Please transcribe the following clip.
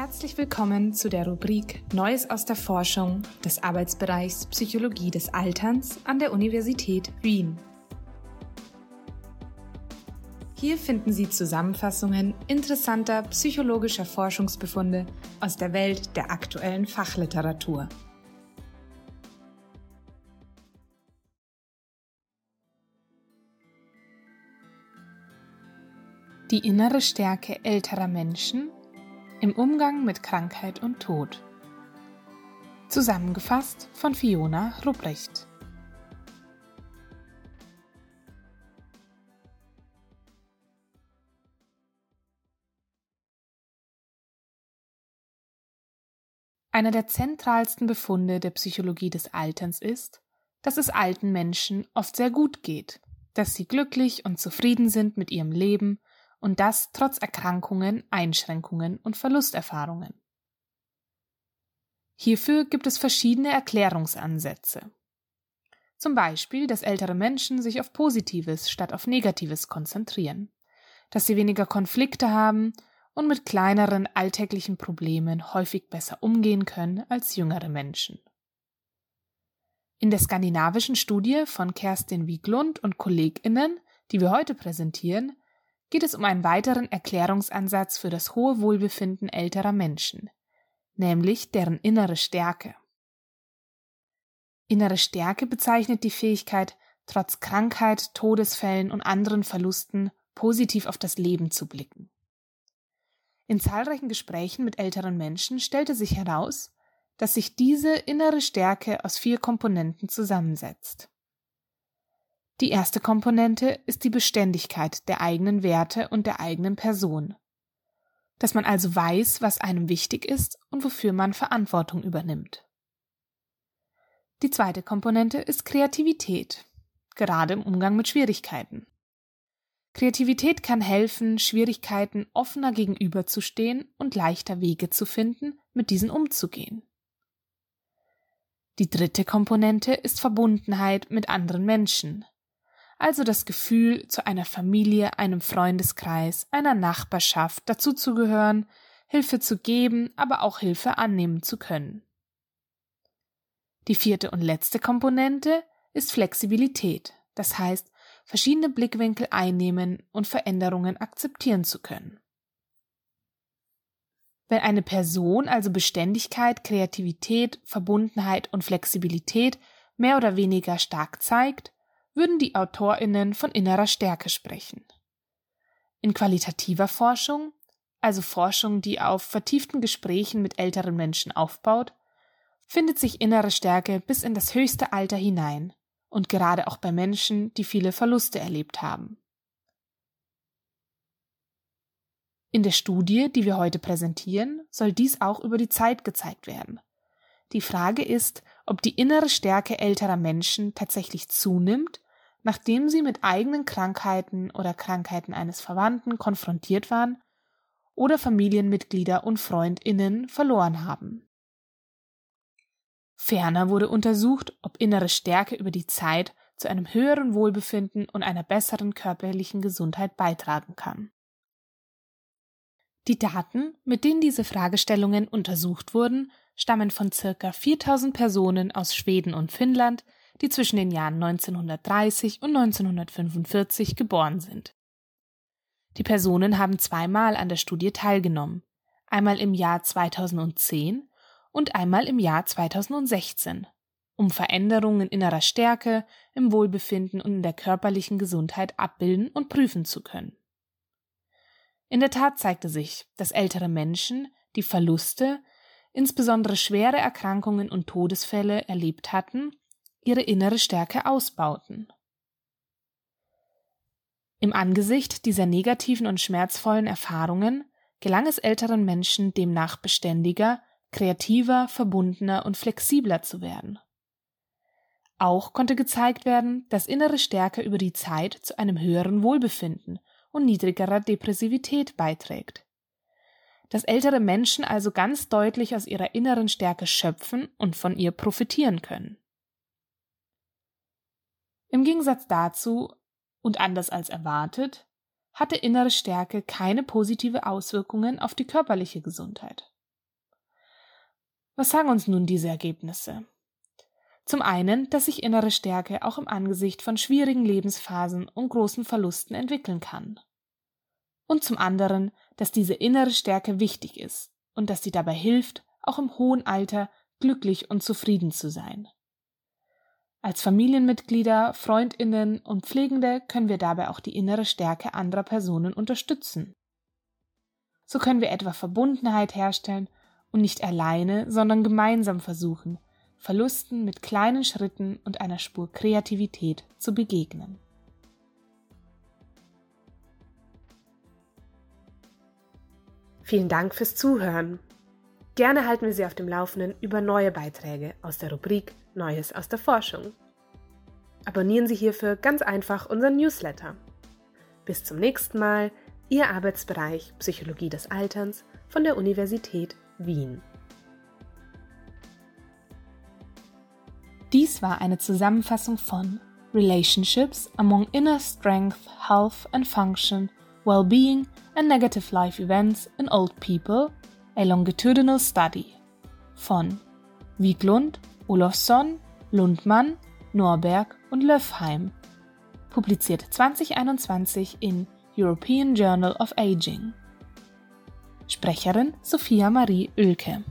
Herzlich willkommen zu der Rubrik Neues aus der Forschung des Arbeitsbereichs Psychologie des Alterns an der Universität Wien. Hier finden Sie Zusammenfassungen interessanter psychologischer Forschungsbefunde aus der Welt der aktuellen Fachliteratur. Die innere Stärke älterer Menschen im Umgang mit Krankheit und Tod. Zusammengefasst von Fiona Rupprecht. Einer der zentralsten Befunde der Psychologie des Alterns ist, dass es alten Menschen oft sehr gut geht, dass sie glücklich und zufrieden sind mit ihrem Leben und das trotz Erkrankungen, Einschränkungen und Verlusterfahrungen. Hierfür gibt es verschiedene Erklärungsansätze. Zum Beispiel, dass ältere Menschen sich auf Positives statt auf Negatives konzentrieren, dass sie weniger Konflikte haben und mit kleineren alltäglichen Problemen häufig besser umgehen können als jüngere Menschen. In der skandinavischen Studie von Kerstin Wieglund und KollegInnen, die wir heute präsentieren, geht es um einen weiteren Erklärungsansatz für das hohe Wohlbefinden älterer Menschen, nämlich deren innere Stärke. Innere Stärke bezeichnet die Fähigkeit, trotz Krankheit, Todesfällen und anderen Verlusten positiv auf das Leben zu blicken. In zahlreichen Gesprächen mit älteren Menschen stellte sich heraus, dass sich diese innere Stärke aus vier Komponenten zusammensetzt. Die erste Komponente ist die Beständigkeit der eigenen Werte und der eigenen Person. Dass man also weiß, was einem wichtig ist und wofür man Verantwortung übernimmt. Die zweite Komponente ist Kreativität, gerade im Umgang mit Schwierigkeiten. Kreativität kann helfen, Schwierigkeiten offener gegenüberzustehen und leichter Wege zu finden, mit diesen umzugehen. Die dritte Komponente ist Verbundenheit mit anderen Menschen, also das Gefühl, zu einer Familie, einem Freundeskreis, einer Nachbarschaft dazuzugehören, Hilfe zu geben, aber auch Hilfe annehmen zu können. Die vierte und letzte Komponente ist Flexibilität, das heißt, verschiedene Blickwinkel einnehmen und Veränderungen akzeptieren zu können. Wenn eine Person also Beständigkeit, Kreativität, Verbundenheit und Flexibilität mehr oder weniger stark zeigt, würden die Autorinnen von innerer Stärke sprechen. In qualitativer Forschung, also Forschung, die auf vertieften Gesprächen mit älteren Menschen aufbaut, findet sich innere Stärke bis in das höchste Alter hinein und gerade auch bei Menschen, die viele Verluste erlebt haben. In der Studie, die wir heute präsentieren, soll dies auch über die Zeit gezeigt werden. Die Frage ist, ob die innere Stärke älterer Menschen tatsächlich zunimmt nachdem sie mit eigenen Krankheiten oder Krankheiten eines Verwandten konfrontiert waren oder Familienmitglieder und Freundinnen verloren haben. Ferner wurde untersucht, ob innere Stärke über die Zeit zu einem höheren Wohlbefinden und einer besseren körperlichen Gesundheit beitragen kann. Die Daten, mit denen diese Fragestellungen untersucht wurden, stammen von circa 4000 Personen aus Schweden und Finnland, die zwischen den Jahren 1930 und 1945 geboren sind. Die Personen haben zweimal an der Studie teilgenommen, einmal im Jahr 2010 und einmal im Jahr 2016, um Veränderungen innerer Stärke, im Wohlbefinden und in der körperlichen Gesundheit abbilden und prüfen zu können. In der Tat zeigte sich, dass ältere Menschen, die Verluste, insbesondere schwere Erkrankungen und Todesfälle erlebt hatten, ihre innere Stärke ausbauten. Im Angesicht dieser negativen und schmerzvollen Erfahrungen gelang es älteren Menschen demnach beständiger, kreativer, verbundener und flexibler zu werden. Auch konnte gezeigt werden, dass innere Stärke über die Zeit zu einem höheren Wohlbefinden und niedrigerer Depressivität beiträgt. Dass ältere Menschen also ganz deutlich aus ihrer inneren Stärke schöpfen und von ihr profitieren können. Im Gegensatz dazu und anders als erwartet, hatte innere Stärke keine positive Auswirkungen auf die körperliche Gesundheit. Was sagen uns nun diese Ergebnisse? Zum einen, dass sich innere Stärke auch im Angesicht von schwierigen Lebensphasen und großen Verlusten entwickeln kann. Und zum anderen, dass diese innere Stärke wichtig ist und dass sie dabei hilft, auch im hohen Alter glücklich und zufrieden zu sein. Als Familienmitglieder, Freundinnen und Pflegende können wir dabei auch die innere Stärke anderer Personen unterstützen. So können wir etwa Verbundenheit herstellen und nicht alleine, sondern gemeinsam versuchen, Verlusten mit kleinen Schritten und einer Spur Kreativität zu begegnen. Vielen Dank fürs Zuhören. Gerne halten wir Sie auf dem Laufenden über neue Beiträge aus der Rubrik Neues aus der Forschung. Abonnieren Sie hierfür ganz einfach unseren Newsletter. Bis zum nächsten Mal, Ihr Arbeitsbereich Psychologie des Alterns von der Universität Wien. Dies war eine Zusammenfassung von Relationships among Inner Strength, Health and Function, Well-Being and Negative Life Events in Old People, a Longitudinal Study von Wieglund, Olofsson, Lundmann, Norberg und Löffheim, publiziert 2021 in European Journal of Aging. Sprecherin Sophia Marie Oelke